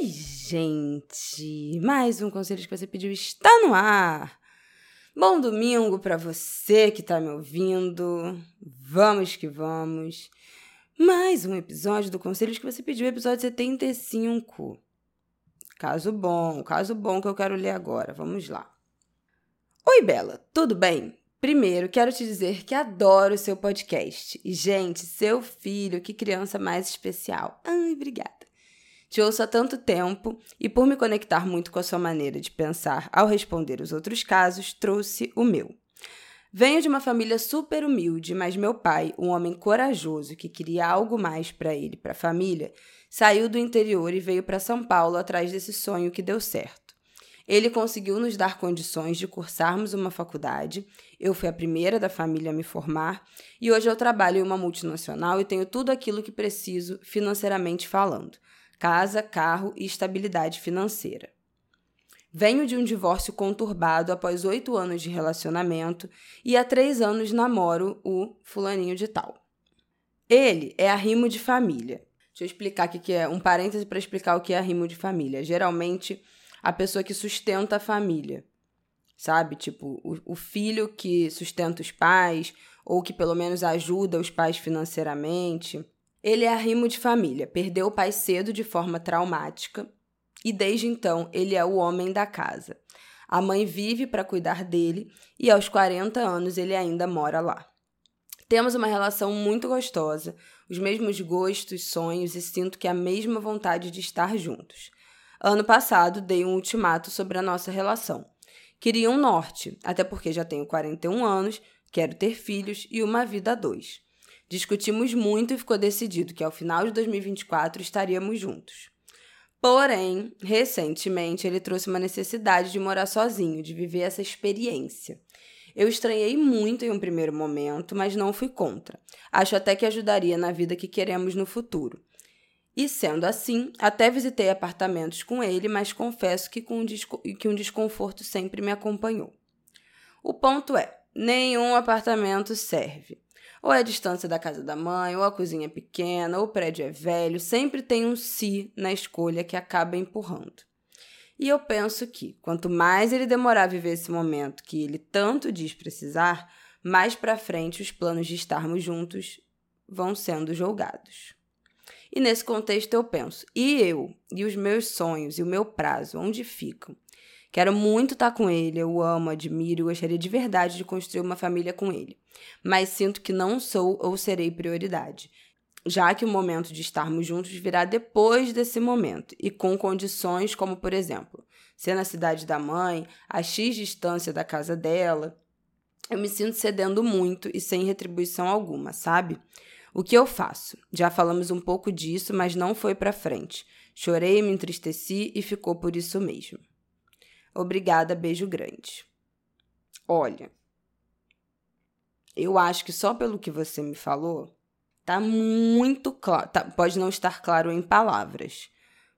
Oi, gente! Mais um conselho que você pediu está no ar! Bom domingo para você que tá me ouvindo. Vamos que vamos. Mais um episódio do Conselhos que você pediu, episódio 75. Caso bom, caso bom que eu quero ler agora. Vamos lá. Oi, Bela, tudo bem? Primeiro, quero te dizer que adoro o seu podcast. E, gente, seu filho, que criança mais especial. Ai, obrigada. Te ouço há tanto tempo e, por me conectar muito com a sua maneira de pensar ao responder os outros casos, trouxe o meu. Venho de uma família super humilde, mas meu pai, um homem corajoso que queria algo mais para ele e para a família, saiu do interior e veio para São Paulo atrás desse sonho que deu certo. Ele conseguiu nos dar condições de cursarmos uma faculdade. Eu fui a primeira da família a me formar e hoje eu trabalho em uma multinacional e tenho tudo aquilo que preciso financeiramente falando: casa, carro e estabilidade financeira. Venho de um divórcio conturbado após oito anos de relacionamento e há três anos namoro o fulaninho de tal. Ele é arrimo de família. Deixa eu explicar o que é um parêntese para explicar o que é arrimo de família. Geralmente, a pessoa que sustenta a família, sabe? Tipo, o, o filho que sustenta os pais, ou que pelo menos ajuda os pais financeiramente. Ele é arrimo de família, perdeu o pai cedo de forma traumática e desde então ele é o homem da casa. A mãe vive para cuidar dele e aos 40 anos ele ainda mora lá. Temos uma relação muito gostosa, os mesmos gostos, sonhos e sinto que a mesma vontade de estar juntos. Ano passado dei um ultimato sobre a nossa relação. Queria um norte, até porque já tenho 41 anos, quero ter filhos e uma vida a dois. Discutimos muito e ficou decidido que ao final de 2024 estaríamos juntos. Porém, recentemente ele trouxe uma necessidade de morar sozinho, de viver essa experiência. Eu estranhei muito em um primeiro momento, mas não fui contra. Acho até que ajudaria na vida que queremos no futuro. E sendo assim, até visitei apartamentos com ele, mas confesso que, com um, que um desconforto sempre me acompanhou. O ponto é: nenhum apartamento serve. Ou é a distância da casa da mãe, ou a cozinha é pequena, ou o prédio é velho, sempre tem um si na escolha que acaba empurrando. E eu penso que, quanto mais ele demorar a viver esse momento que ele tanto diz precisar, mais para frente os planos de estarmos juntos vão sendo julgados. E nesse contexto eu penso, e eu? E os meus sonhos? E o meu prazo? Onde ficam? Quero muito estar com ele, eu amo, admiro gostaria de verdade de construir uma família com ele. Mas sinto que não sou ou serei prioridade já que o momento de estarmos juntos virá depois desse momento e com condições como, por exemplo, ser na cidade da mãe, a X distância da casa dela. Eu me sinto cedendo muito e sem retribuição alguma, sabe? O que eu faço? Já falamos um pouco disso, mas não foi para frente. Chorei, me entristeci e ficou por isso mesmo. Obrigada, beijo grande. Olha, eu acho que só pelo que você me falou, Tá muito claro, tá, pode não estar claro em palavras.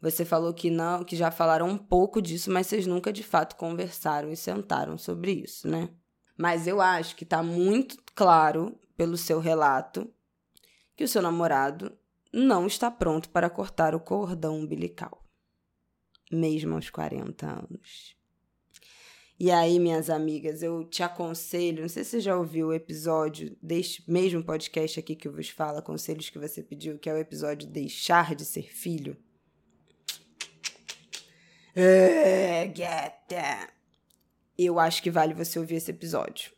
Você falou que não, que já falaram um pouco disso, mas vocês nunca de fato conversaram e sentaram sobre isso, né? Mas eu acho que tá muito claro pelo seu relato que o seu namorado não está pronto para cortar o cordão umbilical, mesmo aos 40 anos. E aí, minhas amigas, eu te aconselho, não sei se você já ouviu o episódio deste mesmo podcast aqui que eu vos falo, conselhos que você pediu, que é o episódio Deixar de Ser Filho. É, Eu acho que vale você ouvir esse episódio.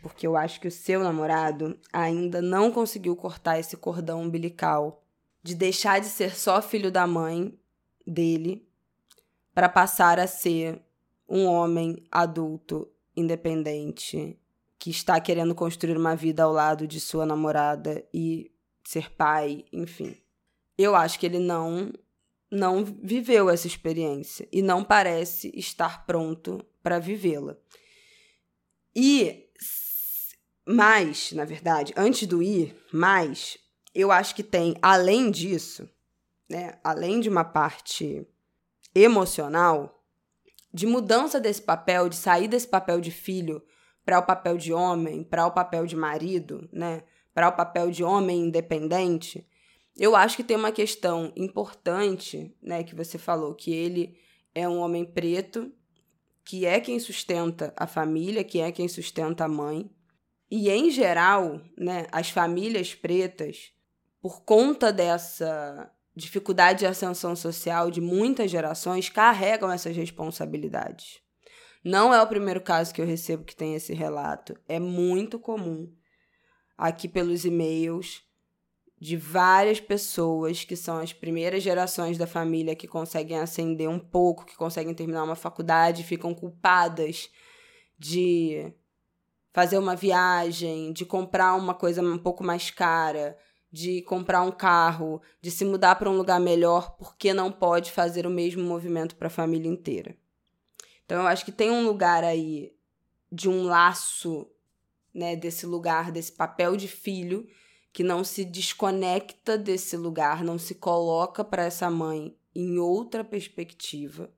Porque eu acho que o seu namorado ainda não conseguiu cortar esse cordão umbilical de deixar de ser só filho da mãe dele para passar a ser um homem adulto, independente, que está querendo construir uma vida ao lado de sua namorada e ser pai, enfim. eu acho que ele não não viveu essa experiência e não parece estar pronto para vivê-la. E mais, na verdade, antes do ir, mais, eu acho que tem, além disso, né, além de uma parte emocional, de mudança desse papel, de sair desse papel de filho para o papel de homem, para o papel de marido, né, para o papel de homem independente, eu acho que tem uma questão importante, né, que você falou, que ele é um homem preto, que é quem sustenta a família, que é quem sustenta a mãe. E em geral, né, as famílias pretas, por conta dessa dificuldade de ascensão social de muitas gerações, carregam essas responsabilidades. Não é o primeiro caso que eu recebo que tem esse relato. É muito comum aqui pelos e-mails de várias pessoas que são as primeiras gerações da família que conseguem ascender um pouco, que conseguem terminar uma faculdade, ficam culpadas de fazer uma viagem, de comprar uma coisa um pouco mais cara, de comprar um carro, de se mudar para um lugar melhor, porque não pode fazer o mesmo movimento para a família inteira. Então eu acho que tem um lugar aí de um laço, né, desse lugar, desse papel de filho que não se desconecta desse lugar, não se coloca para essa mãe em outra perspectiva.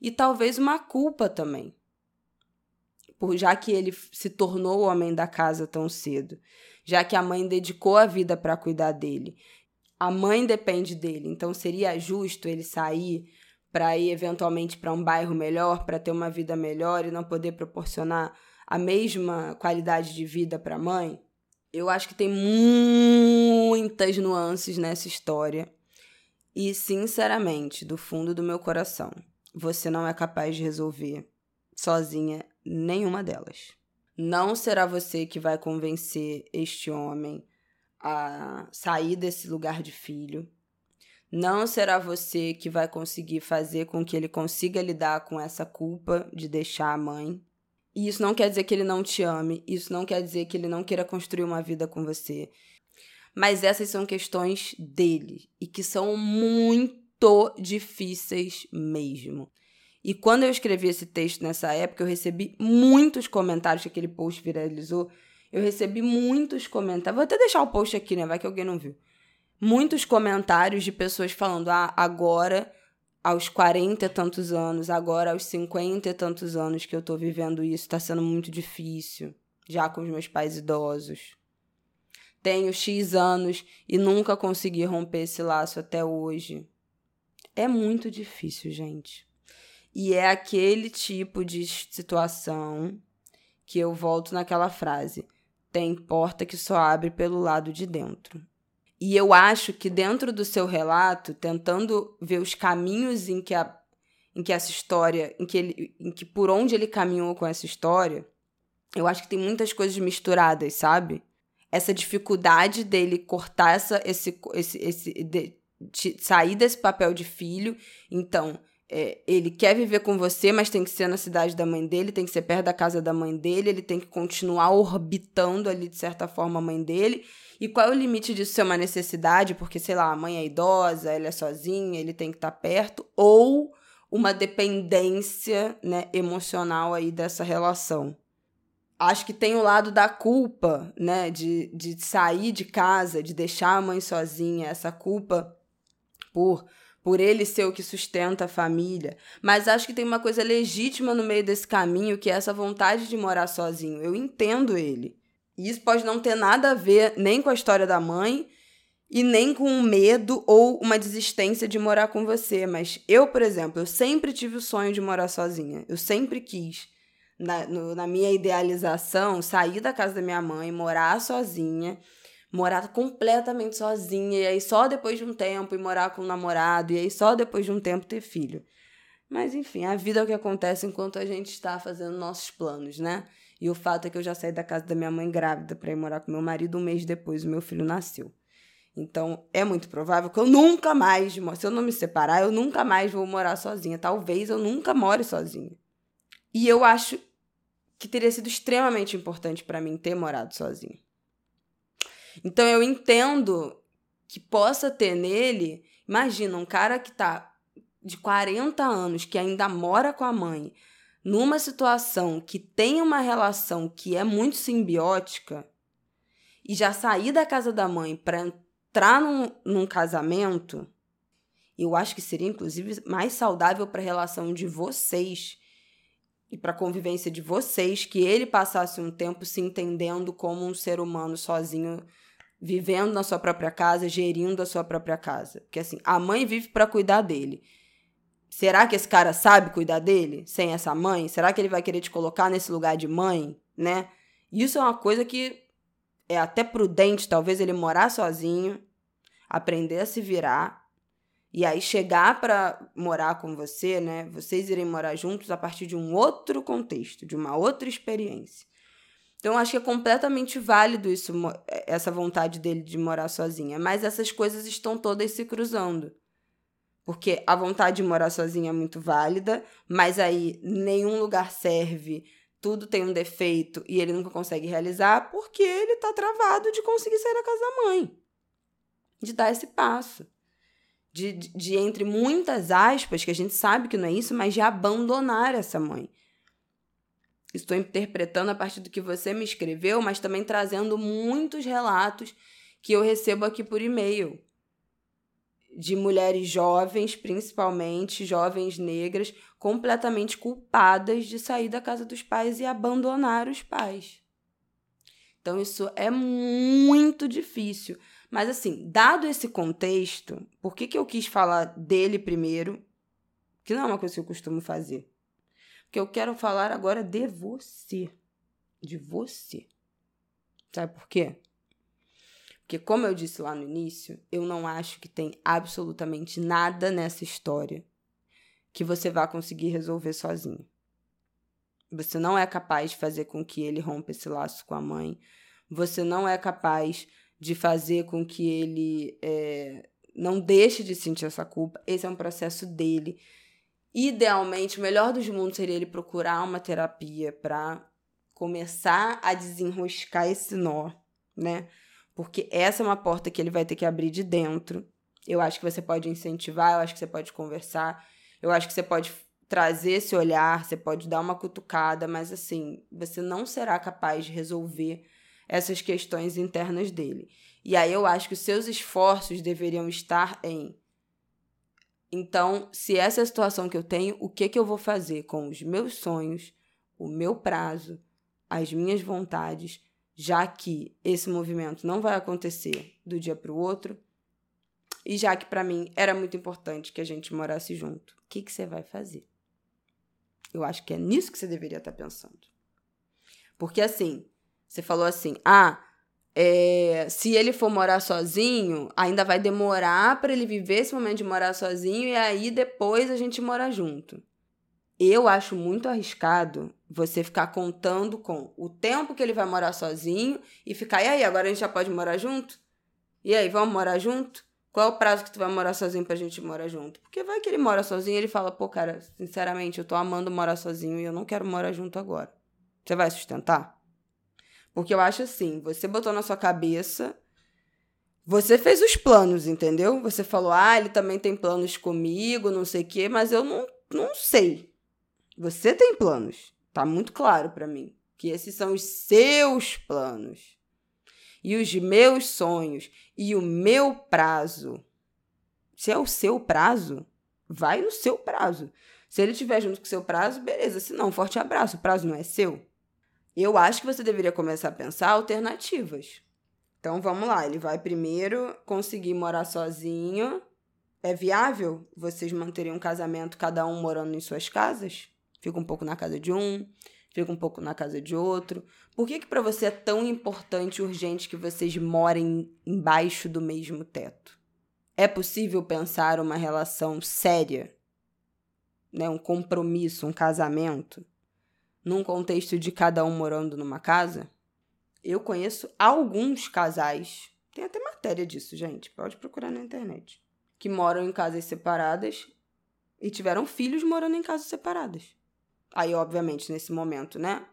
E talvez uma culpa também. Por já que ele se tornou o homem da casa tão cedo, já que a mãe dedicou a vida para cuidar dele. A mãe depende dele, então seria justo ele sair para ir eventualmente para um bairro melhor, para ter uma vida melhor e não poder proporcionar a mesma qualidade de vida para a mãe? Eu acho que tem muitas nuances nessa história. E, sinceramente, do fundo do meu coração, você não é capaz de resolver sozinha nenhuma delas. Não será você que vai convencer este homem a sair desse lugar de filho. Não será você que vai conseguir fazer com que ele consiga lidar com essa culpa de deixar a mãe. E isso não quer dizer que ele não te ame, isso não quer dizer que ele não queira construir uma vida com você. Mas essas são questões dele e que são muito difíceis mesmo. E quando eu escrevi esse texto nessa época, eu recebi muitos comentários que aquele post viralizou. Eu recebi muitos comentários. Vou até deixar o post aqui, né? Vai que alguém não viu. Muitos comentários de pessoas falando: ah, agora aos 40 e tantos anos, agora aos 50 e tantos anos que eu tô vivendo isso, tá sendo muito difícil, já com os meus pais idosos. Tenho X anos e nunca consegui romper esse laço até hoje. É muito difícil, gente. E é aquele tipo de situação que eu volto naquela frase: tem porta que só abre pelo lado de dentro. E eu acho que dentro do seu relato, tentando ver os caminhos em que, a, em que essa história, em que, ele, em que por onde ele caminhou com essa história, eu acho que tem muitas coisas misturadas, sabe? Essa dificuldade dele cortar essa, esse, esse, esse de, de sair desse papel de filho. Então, é, ele quer viver com você, mas tem que ser na cidade da mãe dele, tem que ser perto da casa da mãe dele, ele tem que continuar orbitando ali, de certa forma, a mãe dele. E qual é o limite disso ser uma necessidade? Porque, sei lá, a mãe é idosa, ela é sozinha, ele tem que estar tá perto, ou uma dependência né, emocional aí dessa relação. Acho que tem o lado da culpa, né? De, de sair de casa, de deixar a mãe sozinha, essa culpa por por ele ser o que sustenta a família. Mas acho que tem uma coisa legítima no meio desse caminho, que é essa vontade de morar sozinho. Eu entendo ele. E isso pode não ter nada a ver nem com a história da mãe e nem com um medo ou uma desistência de morar com você. Mas eu, por exemplo, eu sempre tive o sonho de morar sozinha. Eu sempre quis, na, no, na minha idealização, sair da casa da minha mãe, morar sozinha, morar completamente sozinha, e aí só depois de um tempo ir morar com um namorado, e aí só depois de um tempo ter filho. Mas enfim, a vida é o que acontece enquanto a gente está fazendo nossos planos, né? E o fato é que eu já saí da casa da minha mãe grávida para ir morar com meu marido um mês depois o meu filho nasceu. Então, é muito provável que eu nunca mais, se eu não me separar, eu nunca mais vou morar sozinha. Talvez eu nunca more sozinha. E eu acho que teria sido extremamente importante para mim ter morado sozinha. Então, eu entendo que possa ter nele. Imagina, um cara que tá de 40 anos, que ainda mora com a mãe, numa situação que tem uma relação que é muito simbiótica, e já sair da casa da mãe para entrar num, num casamento, eu acho que seria, inclusive, mais saudável para a relação de vocês e para a convivência de vocês que ele passasse um tempo se entendendo como um ser humano sozinho, vivendo na sua própria casa, gerindo a sua própria casa. Porque assim, a mãe vive para cuidar dele. Será que esse cara sabe cuidar dele sem essa mãe? Será que ele vai querer te colocar nesse lugar de mãe, né? Isso é uma coisa que é até prudente, talvez ele morar sozinho, aprender a se virar e aí chegar para morar com você, né? Vocês irem morar juntos a partir de um outro contexto, de uma outra experiência. Então, acho que é completamente válido isso, essa vontade dele de morar sozinha. Mas essas coisas estão todas se cruzando. Porque a vontade de morar sozinha é muito válida, mas aí nenhum lugar serve, tudo tem um defeito e ele nunca consegue realizar porque ele tá travado de conseguir sair da casa da mãe. De dar esse passo de, de, de, entre muitas aspas, que a gente sabe que não é isso, mas de abandonar essa mãe. Estou interpretando a partir do que você me escreveu, mas também trazendo muitos relatos que eu recebo aqui por e-mail. De mulheres jovens, principalmente jovens negras, completamente culpadas de sair da casa dos pais e abandonar os pais. Então, isso é muito difícil. Mas assim, dado esse contexto, por que, que eu quis falar dele primeiro? Que não é uma coisa que eu costumo fazer. Porque eu quero falar agora de você. De você. Sabe por quê? Porque, como eu disse lá no início, eu não acho que tem absolutamente nada nessa história que você vá conseguir resolver sozinho. Você não é capaz de fazer com que ele rompa esse laço com a mãe. Você não é capaz de fazer com que ele é, não deixe de sentir essa culpa. Esse é um processo dele. Idealmente, o melhor dos mundos seria ele procurar uma terapia para começar a desenroscar esse nó, né? Porque essa é uma porta que ele vai ter que abrir de dentro. Eu acho que você pode incentivar, eu acho que você pode conversar, eu acho que você pode trazer esse olhar, você pode dar uma cutucada, mas assim, você não será capaz de resolver essas questões internas dele. E aí eu acho que os seus esforços deveriam estar em. Então, se essa é a situação que eu tenho, o que, que eu vou fazer com os meus sonhos, o meu prazo, as minhas vontades, já que esse movimento não vai acontecer do dia para o outro, e já que para mim era muito importante que a gente morasse junto, o que, que você vai fazer? Eu acho que é nisso que você deveria estar pensando. Porque assim, você falou assim: ah, é, se ele for morar sozinho, ainda vai demorar para ele viver esse momento de morar sozinho e aí depois a gente mora junto. Eu acho muito arriscado você ficar contando com o tempo que ele vai morar sozinho e ficar, e aí, agora a gente já pode morar junto? E aí, vamos morar junto? Qual é o prazo que tu vai morar sozinho pra gente morar junto? Porque vai que ele mora sozinho e ele fala, pô, cara, sinceramente, eu tô amando morar sozinho e eu não quero morar junto agora. Você vai sustentar? Porque eu acho assim, você botou na sua cabeça, você fez os planos, entendeu? Você falou, ah, ele também tem planos comigo, não sei o quê, mas eu não, não sei. Você tem planos. Tá muito claro para mim que esses são os seus planos. E os meus sonhos e o meu prazo. Se é o seu prazo, vai no seu prazo. Se ele estiver junto com o seu prazo, beleza. Se não, forte abraço. O prazo não é seu. Eu acho que você deveria começar a pensar alternativas. Então vamos lá, ele vai primeiro conseguir morar sozinho. É viável vocês manterem um casamento, cada um morando em suas casas? Fica um pouco na casa de um, fica um pouco na casa de outro. Por que, que para você é tão importante e urgente que vocês morem embaixo do mesmo teto? É possível pensar uma relação séria, né? um compromisso, um casamento, num contexto de cada um morando numa casa, eu conheço alguns casais, tem até matéria disso, gente, pode procurar na internet, que moram em casas separadas e tiveram filhos morando em casas separadas. Aí, obviamente, nesse momento, né,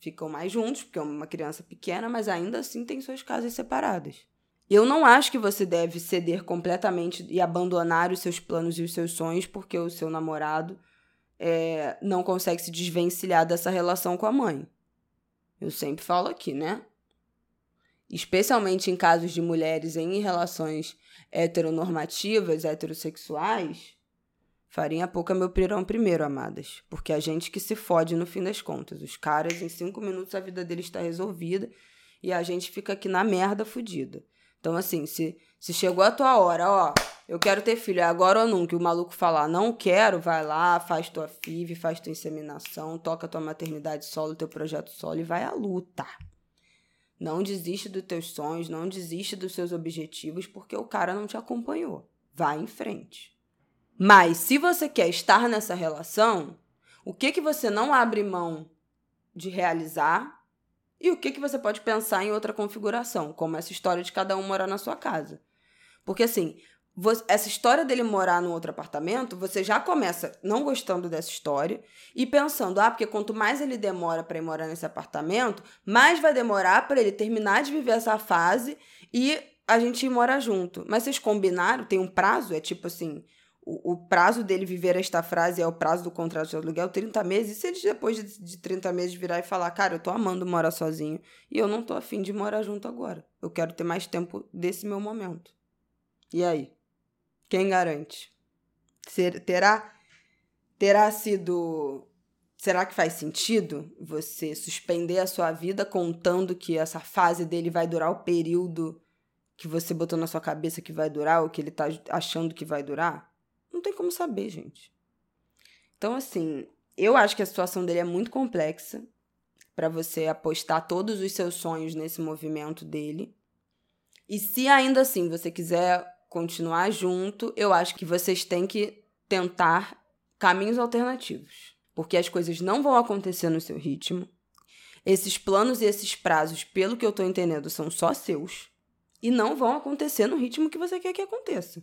ficam mais juntos, porque é uma criança pequena, mas ainda assim tem suas casas separadas. Eu não acho que você deve ceder completamente e abandonar os seus planos e os seus sonhos porque o seu namorado é, não consegue se desvencilhar dessa relação com a mãe. Eu sempre falo aqui, né? Especialmente em casos de mulheres em relações heteronormativas, heterossexuais, farinha pouca meu pirão primeiro, amadas. Porque a gente que se fode no fim das contas. Os caras, em cinco minutos, a vida deles está resolvida e a gente fica aqui na merda fudida. Então, assim, se, se chegou a tua hora, ó, eu quero ter filho, é agora ou nunca, o maluco falar, não quero, vai lá, faz tua FIV, faz tua inseminação, toca tua maternidade solo, teu projeto solo e vai à luta. Não desiste dos teus sonhos, não desiste dos seus objetivos, porque o cara não te acompanhou. Vai em frente. Mas se você quer estar nessa relação, o que que você não abre mão de realizar e o que, que você pode pensar em outra configuração, como essa história de cada um morar na sua casa. Porque assim, essa história dele morar num outro apartamento, você já começa não gostando dessa história e pensando, ah, porque quanto mais ele demora para ir morar nesse apartamento, mais vai demorar para ele terminar de viver essa fase e a gente ir morar junto. Mas vocês combinaram? Tem um prazo? É tipo assim, o, prazo dele viver esta frase é o prazo do contrato de aluguel, 30 meses. E se ele depois de, de 30 meses virar e falar, cara, eu tô amando morar sozinho e eu não tô afim de morar junto agora. Eu quero ter mais tempo desse meu momento. E aí? Quem garante? Ser, terá, terá sido. Será que faz sentido você suspender a sua vida contando que essa fase dele vai durar o período que você botou na sua cabeça que vai durar, ou que ele tá achando que vai durar? Não tem como saber, gente. Então, assim, eu acho que a situação dele é muito complexa para você apostar todos os seus sonhos nesse movimento dele. E se ainda assim você quiser continuar junto, eu acho que vocês têm que tentar caminhos alternativos. Porque as coisas não vão acontecer no seu ritmo. Esses planos e esses prazos, pelo que eu tô entendendo, são só seus. E não vão acontecer no ritmo que você quer que aconteça.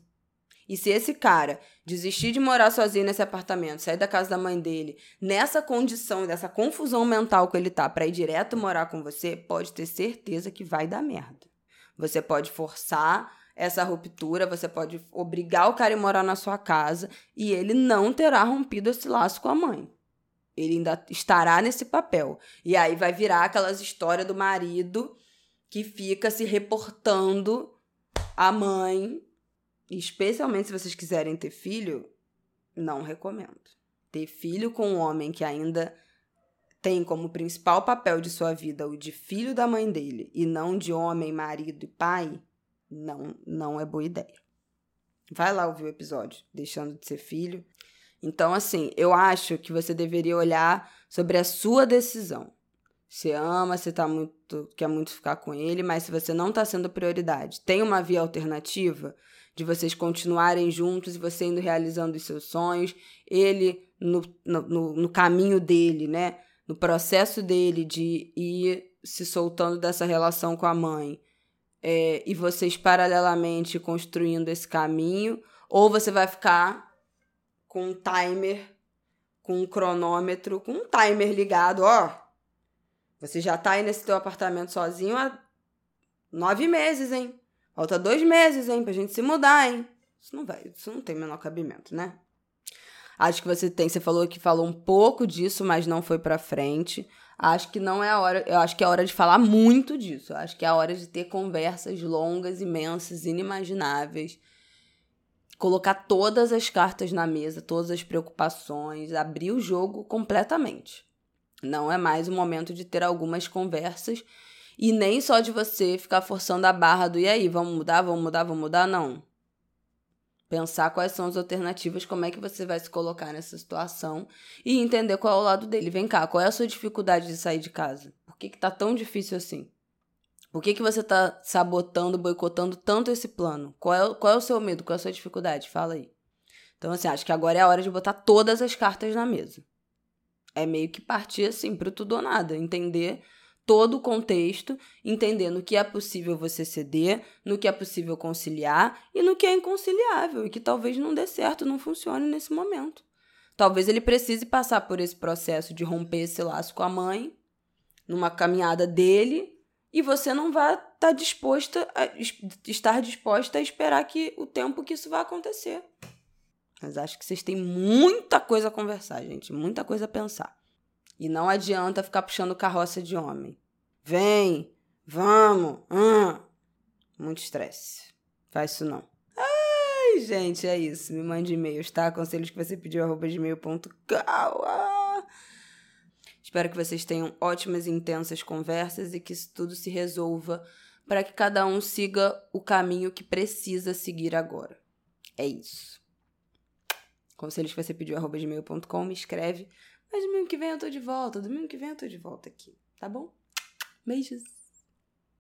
E se esse cara desistir de morar sozinho nesse apartamento, sair da casa da mãe dele, nessa condição, dessa confusão mental que ele tá para ir direto morar com você, pode ter certeza que vai dar merda. Você pode forçar essa ruptura, você pode obrigar o cara a morar na sua casa e ele não terá rompido esse laço com a mãe. Ele ainda estará nesse papel. E aí vai virar aquelas histórias do marido que fica se reportando à mãe especialmente se vocês quiserem ter filho, não recomendo. Ter filho com um homem que ainda tem como principal papel de sua vida o de filho da mãe dele e não de homem, marido e pai, não, não é boa ideia. Vai lá ouvir o episódio, deixando de ser filho. Então, assim, eu acho que você deveria olhar sobre a sua decisão. Você ama, você tá muito, quer muito ficar com ele, mas se você não está sendo prioridade, tem uma via alternativa, de vocês continuarem juntos e você indo realizando os seus sonhos, ele no, no, no caminho dele, né? No processo dele de ir se soltando dessa relação com a mãe. É, e vocês paralelamente construindo esse caminho, ou você vai ficar com um timer, com um cronômetro, com um timer ligado, ó. Você já tá aí nesse teu apartamento sozinho há nove meses, hein? Falta dois meses, hein, pra gente se mudar, hein? Isso não vai, isso não tem menor cabimento, né? Acho que você tem, você falou que falou um pouco disso, mas não foi pra frente. Acho que não é a hora, eu acho que é a hora de falar muito disso. Acho que é a hora de ter conversas longas, imensas, inimagináveis. Colocar todas as cartas na mesa, todas as preocupações, abrir o jogo completamente. Não é mais o momento de ter algumas conversas e nem só de você ficar forçando a barra do e aí, vamos mudar, vamos mudar, vamos mudar, não. Pensar quais são as alternativas, como é que você vai se colocar nessa situação e entender qual é o lado dele. Vem cá, qual é a sua dificuldade de sair de casa? Por que, que tá tão difícil assim? Por que, que você tá sabotando, boicotando tanto esse plano? Qual é, qual é o seu medo? Qual é a sua dificuldade? Fala aí. Então, assim, acho que agora é a hora de botar todas as cartas na mesa. É meio que partir assim pro tudo ou nada. Entender todo o contexto, entendendo que é possível você ceder, no que é possível conciliar e no que é inconciliável e que talvez não dê certo, não funcione nesse momento. Talvez ele precise passar por esse processo de romper esse laço com a mãe, numa caminhada dele, e você não vai estar tá disposta a, estar disposta a esperar que o tempo que isso vai acontecer. Mas acho que vocês têm muita coisa a conversar, gente, muita coisa a pensar. E não adianta ficar puxando carroça de homem. Vem, vamos, hum. muito estresse. Faz isso não. Ai, gente, é isso. Me mande e-mails, tá? Conselhos que você pediu, arroba gmail.com. Espero que vocês tenham ótimas e intensas conversas e que isso tudo se resolva para que cada um siga o caminho que precisa seguir agora. É isso. Conselhos que você pediu, arroba gmail.com, me escreve. Mas domingo que vem eu tô de volta, domingo que vem eu tô de volta aqui, tá bom? Beijos!